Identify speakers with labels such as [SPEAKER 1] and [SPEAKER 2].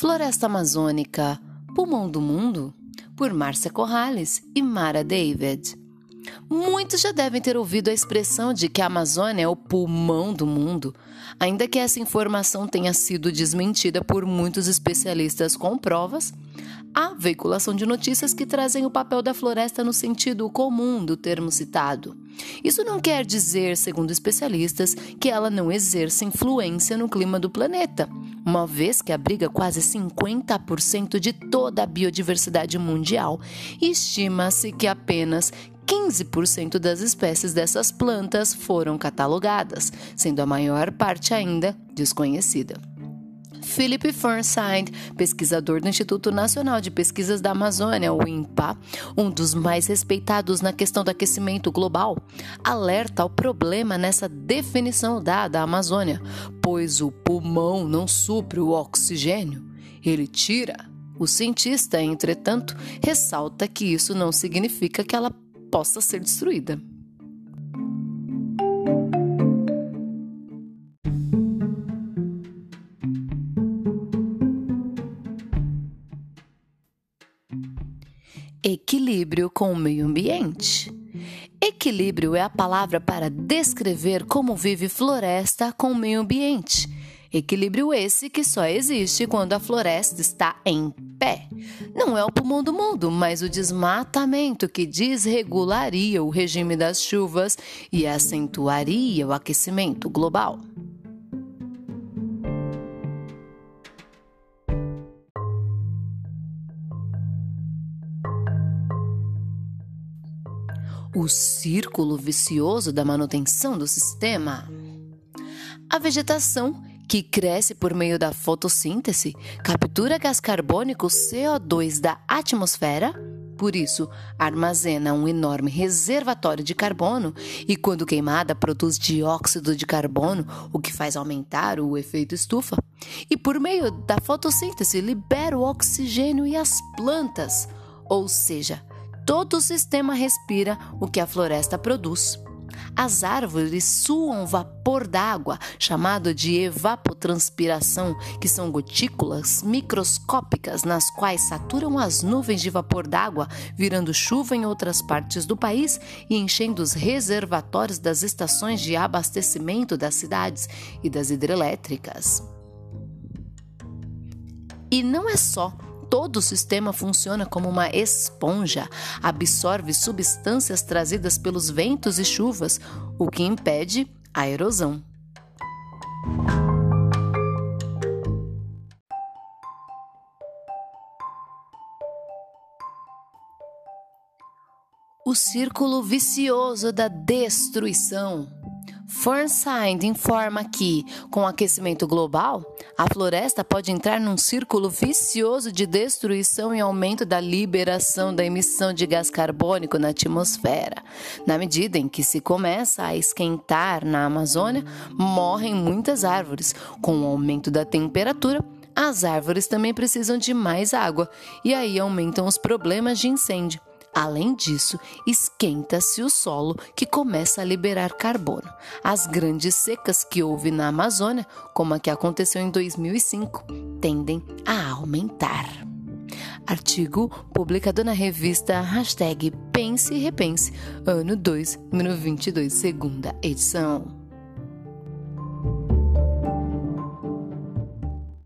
[SPEAKER 1] Floresta Amazônica, Pulmão do Mundo, por Márcia Corrales e Mara David. Muitos já devem ter ouvido a expressão de que a Amazônia é o pulmão do mundo, ainda que essa informação tenha sido desmentida por muitos especialistas com provas. Há veiculação de notícias que trazem o papel da floresta no sentido comum do termo citado. Isso não quer dizer, segundo especialistas, que ela não exerça influência no clima do planeta, uma vez que abriga quase 50% de toda a biodiversidade mundial e estima-se que apenas 15% das espécies dessas plantas foram catalogadas, sendo a maior parte ainda desconhecida. Philip Fernside, pesquisador do Instituto Nacional de Pesquisas da Amazônia, o INPA, um dos mais respeitados na questão do aquecimento global, alerta ao problema nessa definição dada à Amazônia, pois o pulmão não supre o oxigênio, ele tira. O cientista, entretanto, ressalta que isso não significa que ela possa ser destruída. Equilíbrio com o meio ambiente. Equilíbrio é a palavra para descrever como vive floresta com o meio ambiente Equilíbrio esse que só existe quando a floresta está em pé. Não é o pulmão do mundo, mas o desmatamento que desregularia o regime das chuvas e acentuaria o aquecimento global. O círculo vicioso da manutenção do sistema. A vegetação que cresce por meio da fotossíntese, captura gás carbônico CO2 da atmosfera, por isso armazena um enorme reservatório de carbono e, quando queimada, produz dióxido de carbono, o que faz aumentar o efeito estufa. E por meio da fotossíntese libera o oxigênio e as plantas, ou seja, todo o sistema respira o que a floresta produz. As árvores suam vapor d'água, chamado de evapotranspiração, que são gotículas microscópicas nas quais saturam as nuvens de vapor d'água, virando chuva em outras partes do país e enchendo os reservatórios das estações de abastecimento das cidades e das hidrelétricas. E não é só todo o sistema funciona como uma esponja, absorve substâncias trazidas pelos ventos e chuvas, o que impede a erosão. O círculo vicioso da destruição. Fornside informa que, com o aquecimento global, a floresta pode entrar num círculo vicioso de destruição e aumento da liberação da emissão de gás carbônico na atmosfera. Na medida em que se começa a esquentar na Amazônia, morrem muitas árvores. Com o aumento da temperatura, as árvores também precisam de mais água e aí aumentam os problemas de incêndio. Além disso, esquenta-se o solo que começa a liberar carbono. As grandes secas que houve na Amazônia, como a que aconteceu em 2005, tendem a aumentar. Artigo publicado na revista Pense e Repense, ano 2, número 22, segunda edição.